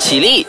起立，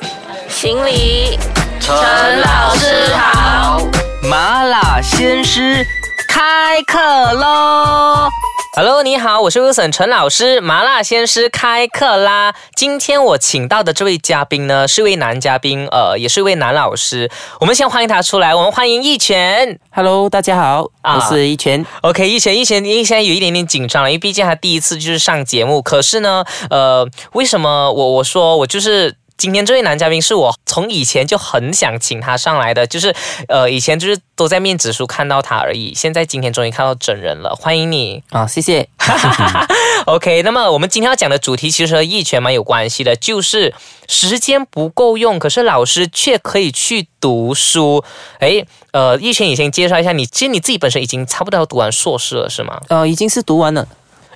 行礼，陈老师好。麻辣鲜师开课喽！Hello，你好，我是 Wilson 陈老师，麻辣鲜师开课啦！今天我请到的这位嘉宾呢，是位男嘉宾，呃，也是一位男老师。我们先欢迎他出来，我们欢迎一拳。Hello，大家好，我是一拳。OK，一拳，一拳，因为现在有一点点紧张了，因为毕竟他第一次就是上节目。可是呢，呃，为什么我我说我就是。今天这位男嘉宾是我从以前就很想请他上来的，就是呃以前就是都在面子书看到他而已，现在今天终于看到真人了，欢迎你啊，谢谢。OK，那么我们今天要讲的主题其实和义权蛮有关系的，就是时间不够用，可是老师却可以去读书。哎，呃，义权，你先介绍一下你，其实你自己本身已经差不多要读完硕士了，是吗？呃，已经是读完了，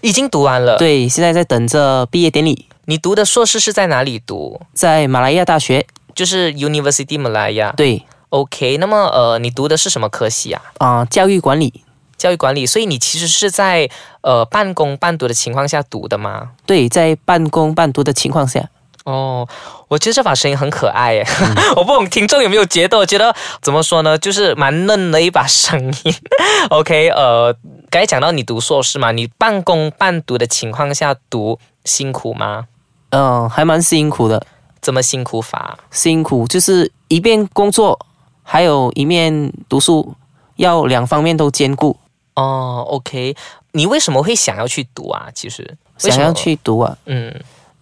已经读完了。对，现在在等着毕业典礼。你读的硕士是在哪里读？在马来亚大学，就是 University Malaya。对，OK。那么，呃，你读的是什么科系啊？啊，教育管理。教育管理，所以你其实是在呃半工半读的情况下读的吗？对，在半工半读的情况下。哦，我觉得这把声音很可爱耶，我不懂听众有没有觉得？我觉得怎么说呢，就是蛮嫩的一把声音。OK，呃，刚才讲到你读硕士嘛，你半工半读的情况下读辛苦吗？嗯，还蛮辛苦的。怎么辛苦法？辛苦就是一边工作，还有一面读书，要两方面都兼顾。哦，OK。你为什么会想要去读啊？其实想要去读啊，嗯，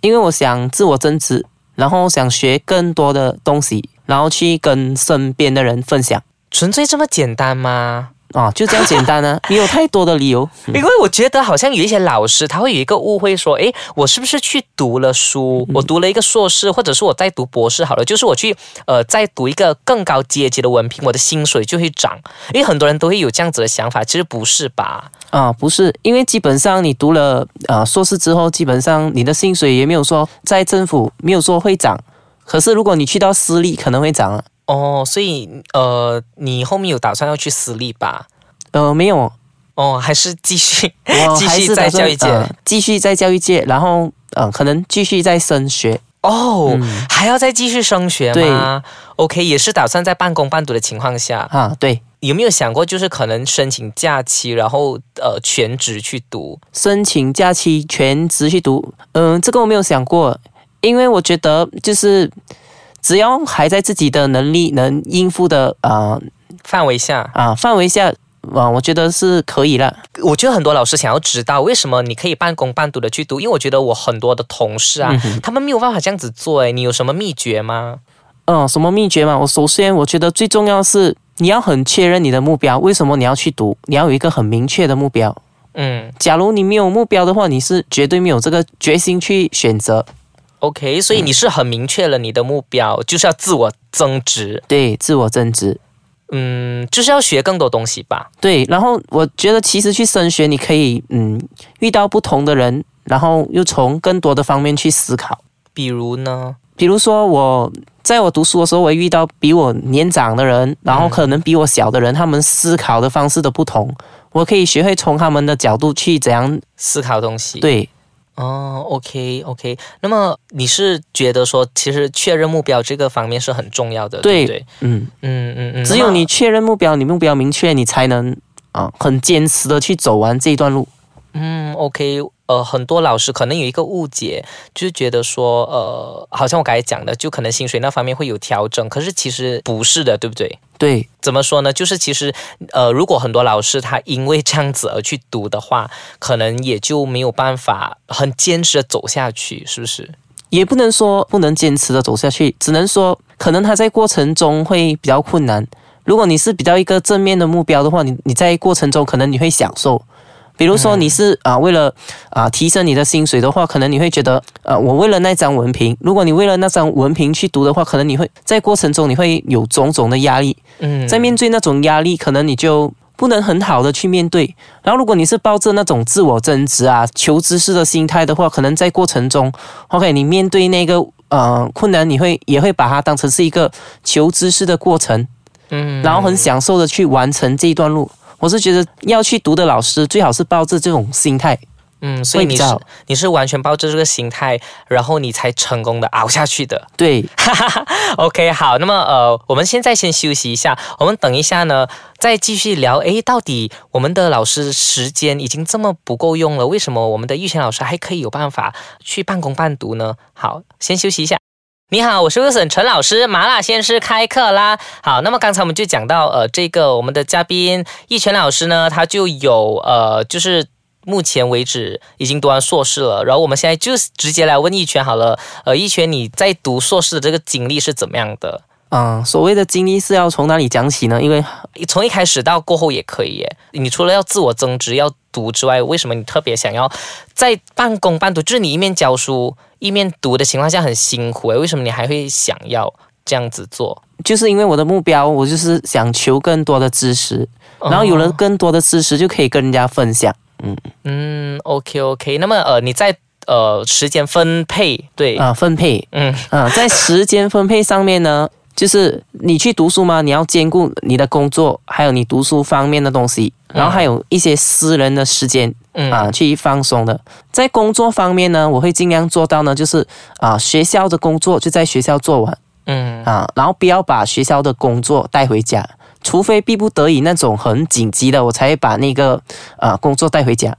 因为我想自我增值，然后想学更多的东西，然后去跟身边的人分享。纯粹这么简单吗？啊，就这样简单呢？你有太多的理由，因为我觉得好像有一些老师他会有一个误会，说，诶，我是不是去读了书，我读了一个硕士，或者是我在读博士好了，就是我去呃再读一个更高阶级的文凭，我的薪水就会涨？因为很多人都会有这样子的想法，其实不是吧？啊，不是，因为基本上你读了呃硕士之后，基本上你的薪水也没有说在政府没有说会涨，可是如果你去到私立，可能会涨了。哦，所以呃，你后面有打算要去私立吧？呃，没有，哦，还是继续，继续在教育界，继续在教育界，然后呃，可能继续在升学。哦，还要再继续升学吗？OK，也是打算在半工半读的情况下啊。对，有没有想过就是可能申请假期，然后呃全职去读？申请假期全职去读？嗯，这个我没有想过，因为我觉得就是。只要还在自己的能力能应付的啊范围下啊范围下啊，我觉得是可以了。我觉得很多老师想要知道为什么你可以半工半读的去读，因为我觉得我很多的同事啊，他们没有办法这样子做。哎，你有什么秘诀吗？嗯，什么秘诀嘛？我首先我觉得最重要是你要很确认你的目标，为什么你要去读？你要有一个很明确的目标。嗯，假如你没有目标的话，你是绝对没有这个决心去选择。OK，所以你是很明确了你的目标，就是要自我增值。对，自我增值，嗯，就是要学更多东西吧。对，然后我觉得其实去升学，你可以嗯遇到不同的人，然后又从更多的方面去思考。比如呢？比如说我在我读书的时候，我遇到比我年长的人，然后可能比我小的人，他们思考的方式都不同，我可以学会从他们的角度去怎样思考东西。对。哦，OK，OK，那么你是觉得说，其实确认目标这个方面是很重要的，对不对？嗯嗯嗯嗯，只有你确认目标，你目标明确，你才能啊很坚持的去走完这一段路。嗯，OK。呃，很多老师可能有一个误解，就是觉得说，呃，好像我刚才讲的，就可能薪水那方面会有调整，可是其实不是的，对不对？对，怎么说呢？就是其实，呃，如果很多老师他因为这样子而去读的话，可能也就没有办法很坚持的走下去，是不是？也不能说不能坚持的走下去，只能说可能他在过程中会比较困难。如果你是比较一个正面的目标的话，你你在过程中可能你会享受。比如说你是啊为了啊提升你的薪水的话，可能你会觉得呃我为了那张文凭，如果你为了那张文凭去读的话，可能你会在过程中你会有种种的压力。嗯，在面对那种压力，可能你就不能很好的去面对。然后如果你是抱着那种自我增值啊求知识的心态的话，可能在过程中，OK，你面对那个呃困难，你会也会把它当成是一个求知识的过程。嗯，然后很享受的去完成这一段路。我是觉得要去读的老师最好是抱着这种心态。嗯，所以你是你是完全抱着这个心态，然后你才成功的熬下去的。对，OK，好，那么呃，我们现在先休息一下，我们等一下呢再继续聊。诶，到底我们的老师时间已经这么不够用了，为什么我们的玉泉老师还可以有办法去半工半读呢？好，先休息一下。你好，我是 Wilson 陈老师，麻辣鲜师开课啦。好，那么刚才我们就讲到，呃，这个我们的嘉宾易全老师呢，他就有呃，就是目前为止已经读完硕士了。然后我们现在就直接来问易全好了，呃，易全你在读硕士的这个经历是怎么样的？嗯，所谓的经历是要从哪里讲起呢？因为从一开始到过后也可以耶。你除了要自我增值要读之外，为什么你特别想要在半工半读？就是你一面教书一面读的情况下很辛苦诶，为什么你还会想要这样子做？就是因为我的目标，我就是想求更多的知识，然后有了更多的知识，就可以跟人家分享。嗯。嗯，OK OK，那么呃你在呃时间分配对，啊、分配。嗯。啊、在时间分配上面呢，就是你去读书吗，你要兼顾你的工作，还有你读书方面的东西，然后还有一些私人的时间嗯啊，去放松的。在工作方面呢，我会尽量做到呢，就是啊，学校的工作就在学校做完嗯啊，然后不要把学校的工作带回家，除非逼不得已那种很紧急的，我才会把那个啊工作带回家。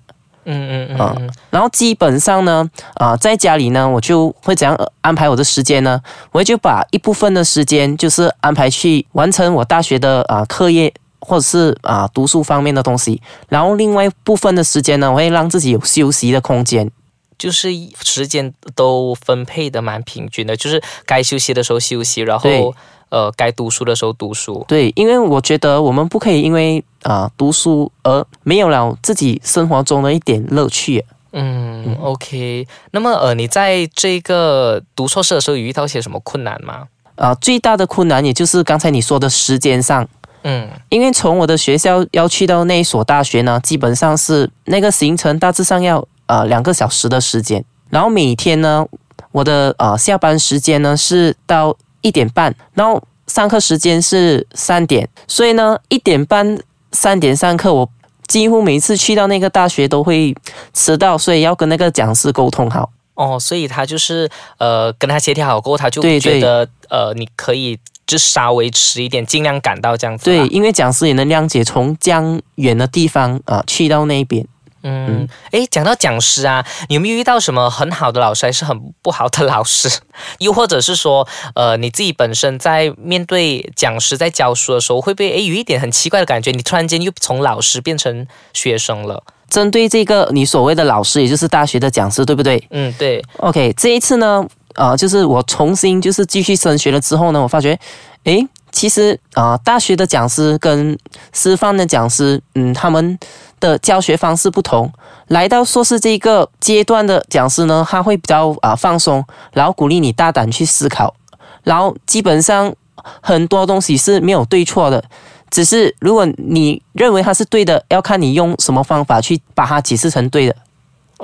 嗯嗯啊嗯然后基本上呢，啊、在家里呢，我就会怎样呃安排我的时间呢？我就把一部分的时间就是安排去完成我大学的啊、课业，或者是啊、读书方面的东西。然后另外一部分的时间呢，我会让自己有休息的空间。就是时间都分配的蛮平均的，就是该休息的时候休息，然后呃该读书的时候读书。对，因为我觉得我们不可以因为啊、读书而没有了自己生活中的一点乐趣。嗯，OK。那么呃，你在这个读硕士的时候有遇到些什么困难吗？啊、最大的困难也就是刚才你说的时间上。嗯因为从我的学校要去到那一所大学呢，基本上是那个行程大致上要呃两个小时的时间，然后每天呢，我的呃下班时间呢是到一点半，然后上课时间是三点，所以呢一点半三点上课，我几乎每次去到那个大学都会迟到，所以要跟那个讲师沟通好。哦，所以他就是呃跟他协调好过后，他就对觉得呃你可以就稍微迟一点，尽量赶到这样子。对，，因为讲师也能谅解从这样远的地方啊、去到那边。嗯，诶，讲到讲师啊，你有没有遇到什么很好的老师，还是很不好的老师？又或者是说，呃，你自己本身在面对讲师在教书的时候，会不会诶有一点很奇怪的感觉？你突然间又从老师变成学生了？针对这个你所谓的老师，也就是大学的讲师，对不对嗯，对，？OK，这一次呢，呃，就是我重新就是继续升学了之后呢，我发觉，诶，其实啊、大学的讲师跟师范的讲师，嗯，他们的教学方式不同。来到硕士这个阶段的讲师呢，他会比较啊、放松，然后鼓励你大胆去思考，然后基本上很多东西是没有对错的。只是如果你认为它是对的，要看你用什么方法去把它解释成对的，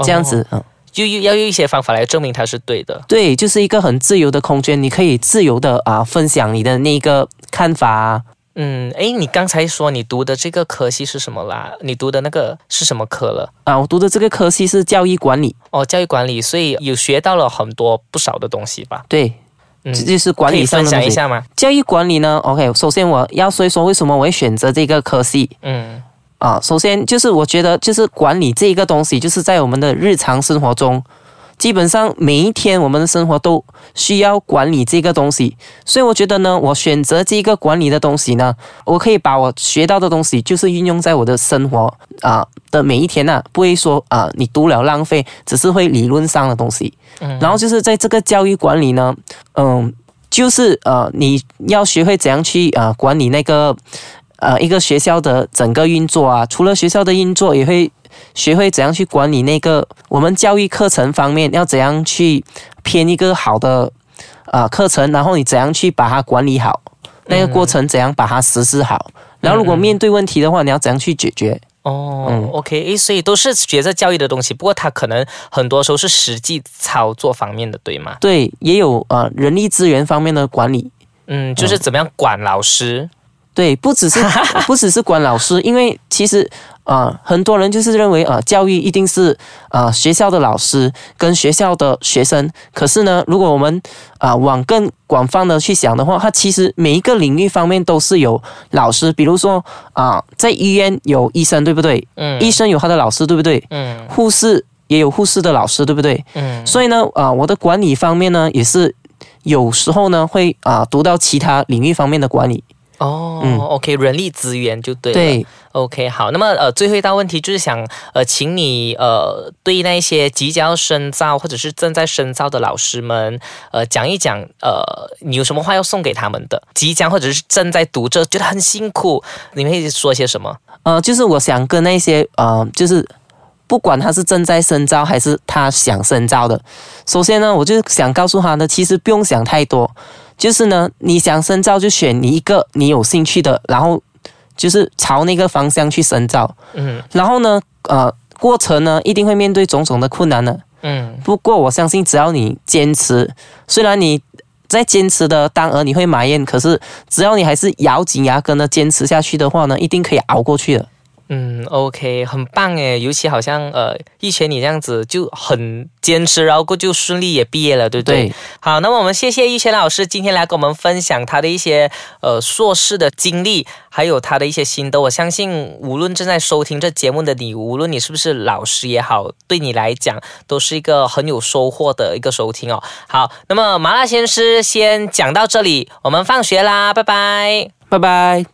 这样子，嗯，就要用一些方法来证明它是对的。对，就是一个很自由的空间，你可以自由的啊分享你的那个看法啊。嗯，诶，你刚才说你读的这个科系是什么啦？你读的那个是什么科了？啊，我读的这个科系是教育管理，哦，教育管理，所以有学到了很多不少的东西吧？对，嗯这就是管理上的东西。享一下吗？教育管理呢，OK，首先我要说一说为什么我会选择这个科系嗯啊。首先就是我觉得就是管理这一个东西，就是在我们的日常生活中，基本上每一天我们的生活都需要管理这个东西，所以我觉得呢，我选择这个管理的东西呢，我可以把我学到的东西，就是运用在我的生活啊、的每一天呐、不会说啊、你读了浪费，只是会理论上的东西。嗯然后就是在这个教育管理呢，嗯，就是呃，你要学会怎样去啊、管理那个呃一个学校的整个运作啊，除了学校的运作，也会学会怎样去管理那个我们教育课程方面要怎样去编一个好的啊、课程，然后你怎样去把它管理好，那个过程怎样把它实施好，然后如果面对问题的话，你要怎样去解决？哦、嗯 o k 诶，所以都是学着教育的东西，不过它可能很多时候是实际操作方面的，对吗？对，也有呃人力资源方面的管理。嗯，就是怎么样管老师。对，不只是 不只是管老师，因为其实啊、很多人就是认为啊、教育一定是啊、学校的老师跟学校的学生。可是呢，如果我们啊、往更广泛的去想的话，它其实每一个领域方面都是有老师。比如说啊、在医院有医生，对不对？嗯医生有他的老师，对不对？嗯护士也有护士的老师，对不对？嗯所以呢，啊、我的管理方面呢，也是有时候呢会啊、读到其他领域方面的管理。哦、嗯 o k 人力资源就对了。对，OK，好，那么呃，最后一道问题就是想呃，请你呃，对那些即将要深造或者是正在深造的老师们，呃，讲一讲呃，你有什么话要送给他们的？即将或者是正在读着，觉得很辛苦，你们会说些什么？呃，就是我想跟那些呃，就是不管他是正在深造还是他想深造的，首先呢，我就想告诉他呢，其实不用想太多，就是呢，你想深造就选你一个你有兴趣的，然后就是朝那个方向去深造，嗯然后呢，呃，过程呢一定会面对种种的困难的，嗯不过我相信只要你坚持，虽然你。在坚持的当儿你会埋怨，可是只要你还是咬紧牙根的坚持下去的话呢，一定可以熬过去的。嗯，OK，很棒诶，尤其好像呃，一拳你这样子就很坚持，然后过就顺利也毕业了，对不对？对好，那么我们谢谢玉泉老师今天来跟我们分享他的一些呃硕士的经历，还有他的一些心得。我相信无论正在收听这节目的你，无论你是不是老师也好，对你来讲都是一个很有收获的一个收听哦。好，那么麻辣鲜师先讲到这里，我们放学啦，拜拜。拜拜。